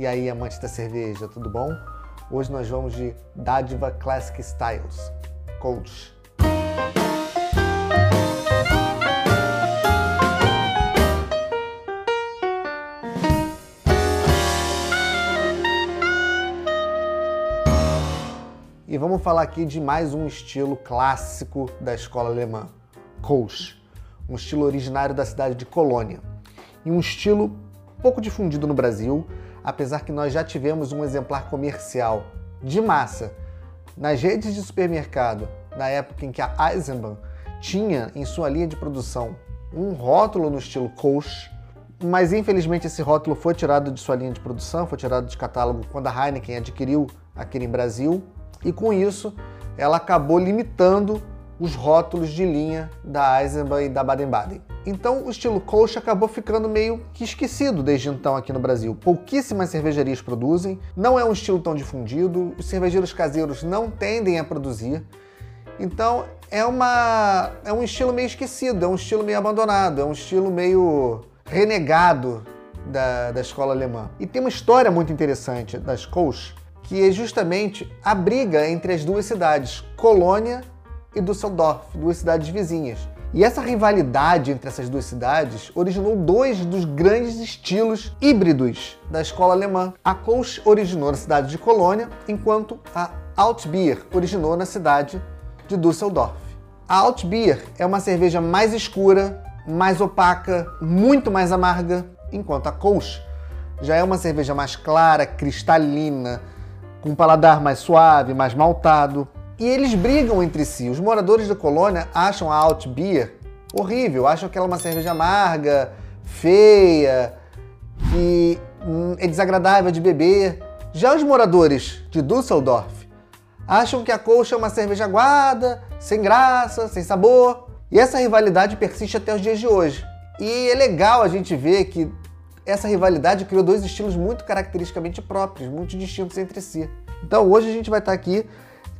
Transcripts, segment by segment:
E aí, amantes da cerveja, tudo bom? Hoje nós vamos de Dádiva Classic Styles, Coach. E vamos falar aqui de mais um estilo clássico da escola alemã, Kolsch, um estilo originário da cidade de Colônia. E um estilo pouco difundido no Brasil, apesar que nós já tivemos um exemplar comercial de massa nas redes de supermercado, na época em que a Eisenbahn tinha em sua linha de produção um rótulo no estilo Kolsch, mas infelizmente esse rótulo foi tirado de sua linha de produção, foi tirado de catálogo quando a Heineken adquiriu aqui em Brasil e com isso ela acabou limitando os rótulos de linha da Eisenbahn e da Baden-Baden. Então o estilo Kolsch acabou ficando meio que esquecido desde então aqui no Brasil. Pouquíssimas cervejarias produzem, não é um estilo tão difundido, os cervejeiros caseiros não tendem a produzir. Então é, uma, é um estilo meio esquecido, é um estilo meio abandonado, é um estilo meio renegado da, da escola alemã. E tem uma história muito interessante das Kolsch, que é justamente a briga entre as duas cidades, Colônia e Düsseldorf, duas cidades vizinhas. E essa rivalidade entre essas duas cidades originou dois dos grandes estilos híbridos da escola alemã. A Kolsch originou na cidade de Colônia, enquanto a Altbier originou na cidade de Düsseldorf. A Altbier é uma cerveja mais escura, mais opaca, muito mais amarga, enquanto a Kolsch já é uma cerveja mais clara, cristalina, com um paladar mais suave, mais maltado. E eles brigam entre si. Os moradores da colônia acham a Alt Beer horrível, acham que ela é uma cerveja amarga, feia, que hum, é desagradável de beber. Já os moradores de Düsseldorf acham que a Kolsch é uma cerveja aguada, sem graça, sem sabor. E essa rivalidade persiste até os dias de hoje. E é legal a gente ver que essa rivalidade criou dois estilos muito caracteristicamente próprios, muito distintos entre si. Então hoje a gente vai estar aqui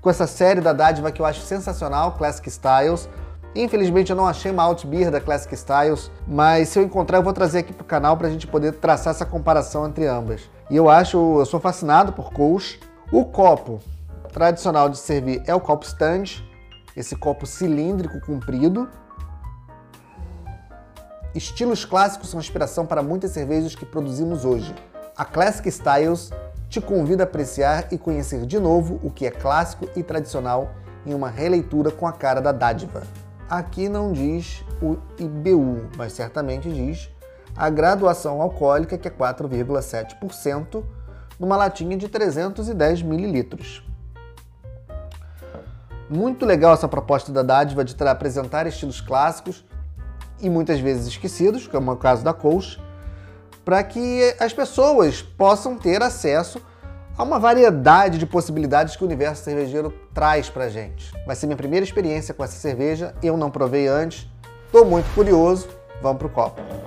com essa série da Dádiva que eu acho sensacional, Classic Styles. Infelizmente eu não achei uma Alt Beer da Classic Styles, mas se eu encontrar eu vou trazer aqui pro canal para a gente poder traçar essa comparação entre ambas. E eu acho, eu sou fascinado por Kolsch. O copo tradicional de servir é o copo stand, esse copo cilíndrico comprido, Estilos clássicos são inspiração para muitas cervejas que produzimos hoje. A Classic Styles te convida a apreciar e conhecer de novo o que é clássico e tradicional em uma releitura com a cara da dádiva. Aqui não diz o IBU, mas certamente diz a graduação alcoólica, que é 4,7%, numa latinha de 310 mililitros. Muito legal essa proposta da dádiva de apresentar estilos clássicos e muitas vezes esquecidos, como é o caso da Coach, para que as pessoas possam ter acesso a uma variedade de possibilidades que o universo cervejeiro traz para gente. Vai ser minha primeira experiência com essa cerveja, eu não provei antes, estou muito curioso, vamos pro copo.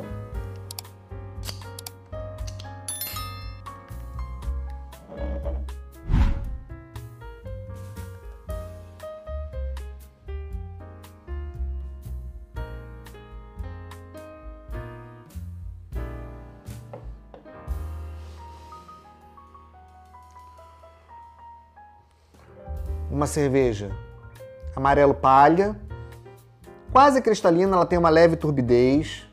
Uma cerveja amarelo palha, quase cristalina, ela tem uma leve turbidez,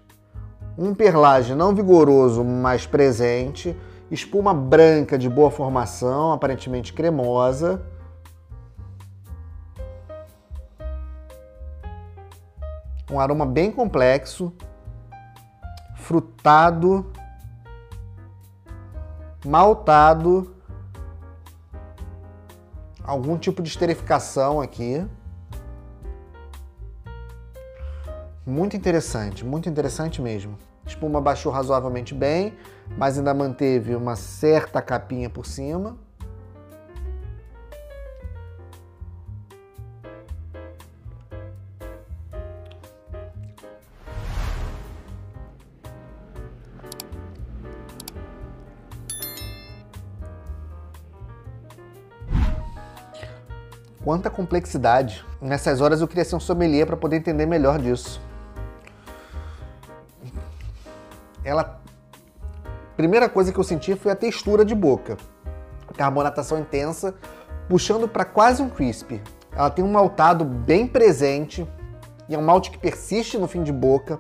um perlage não vigoroso, mas presente, espuma branca de boa formação, aparentemente cremosa. Um aroma bem complexo, frutado, maltado algum tipo de esterificação aqui. Muito interessante, muito interessante mesmo. Espuma baixou razoavelmente bem, mas ainda manteve uma certa capinha por cima. Quanta complexidade. Nessas horas eu queria ser um sommelier para poder entender melhor disso. Ela primeira coisa que eu senti foi a textura de boca. Carbonatação intensa, puxando para quase um crisp. Ela tem um maltado bem presente e é um malte que persiste no fim de boca.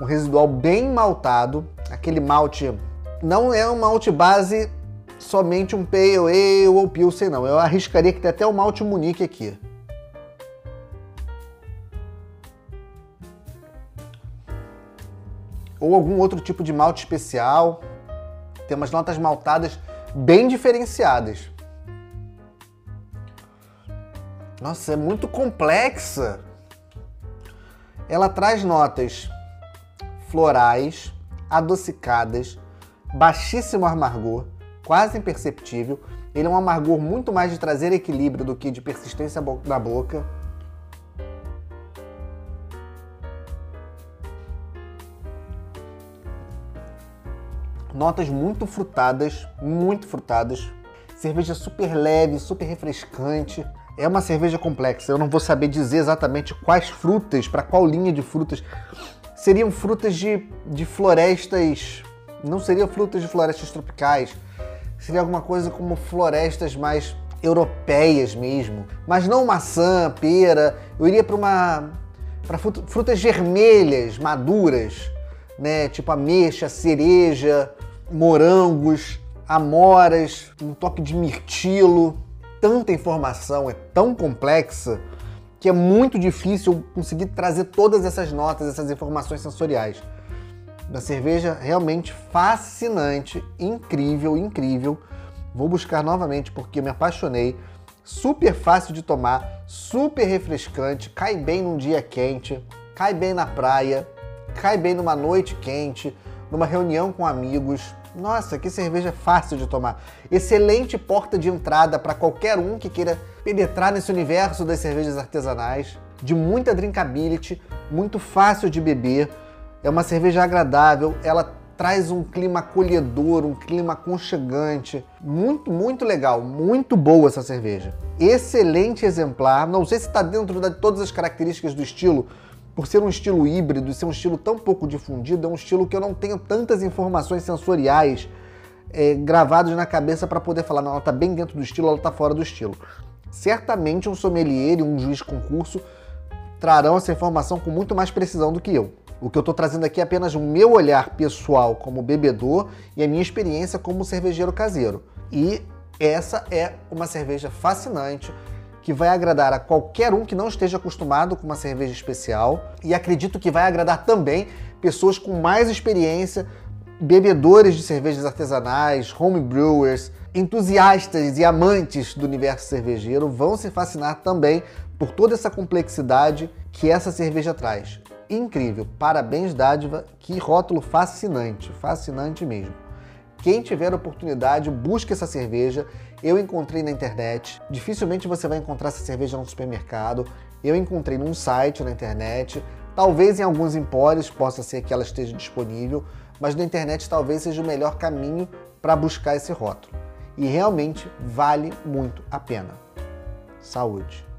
Um residual bem maltado, aquele malte não é um malte base somente um Pale Ale ou Pilsen, não. Eu arriscaria que tem até o malte Munique aqui. Ou algum outro tipo de malte especial. Tem umas notas maltadas bem diferenciadas. Nossa, é muito complexa. Ela traz notas florais, adocicadas, baixíssimo amargor, quase imperceptível. Ele é um amargor muito mais de trazer equilíbrio do que de persistência na boca. Notas muito frutadas, muito frutadas. Cerveja super leve, super refrescante. É uma cerveja complexa. Eu não vou saber dizer exatamente quais frutas, para qual linha de frutas. Seriam frutas de, de florestas. Não seriam frutas de florestas tropicais. Seria alguma coisa como florestas mais europeias mesmo. Mas não maçã, pera. Eu iria para uma. para frutas vermelhas, maduras, né? Tipo ameixa, cereja, morangos, amoras, um toque de mirtilo tanta informação, é tão complexa, que é muito difícil conseguir trazer todas essas notas, essas informações sensoriais. Da cerveja realmente fascinante, incrível, incrível. Vou buscar novamente porque eu me apaixonei. Super fácil de tomar, super refrescante, cai bem num dia quente, cai bem na praia, cai bem numa noite quente, numa reunião com amigos. Nossa, que cerveja fácil de tomar. Excelente porta de entrada para qualquer um que queira penetrar nesse universo das cervejas artesanais. De muita drinkability, muito fácil de beber. É uma cerveja agradável, ela traz um clima acolhedor, um clima aconchegante. Muito, muito legal, muito boa essa cerveja. Excelente exemplar. Não sei se está dentro de todas as características do estilo, por ser um estilo híbrido e ser um estilo tão pouco difundido, é um estilo que eu não tenho tantas informações sensoriais é, gravadas na cabeça para poder falar, não, ela está bem dentro do estilo, ela está fora do estilo. Certamente um sommelier e um juiz concurso trarão essa informação com muito mais precisão do que eu. O que eu estou trazendo aqui é apenas o meu olhar pessoal como bebedor e a minha experiência como cervejeiro caseiro. E essa é uma cerveja fascinante, que vai agradar a qualquer um que não esteja acostumado com uma cerveja especial e acredito que vai agradar também pessoas com mais experiência, bebedores de cervejas artesanais, homebrewers, entusiastas e amantes do universo cervejeiro vão se fascinar também por toda essa complexidade que essa cerveja traz. Incrível, parabéns dádiva, que rótulo fascinante, fascinante mesmo. Quem tiver oportunidade, busque essa cerveja. Eu encontrei na internet. Dificilmente você vai encontrar essa cerveja no supermercado. Eu encontrei num site na internet. Talvez em alguns empórios possa ser que ela esteja disponível, mas na internet talvez seja o melhor caminho para buscar esse rótulo. E realmente vale muito a pena. Saúde!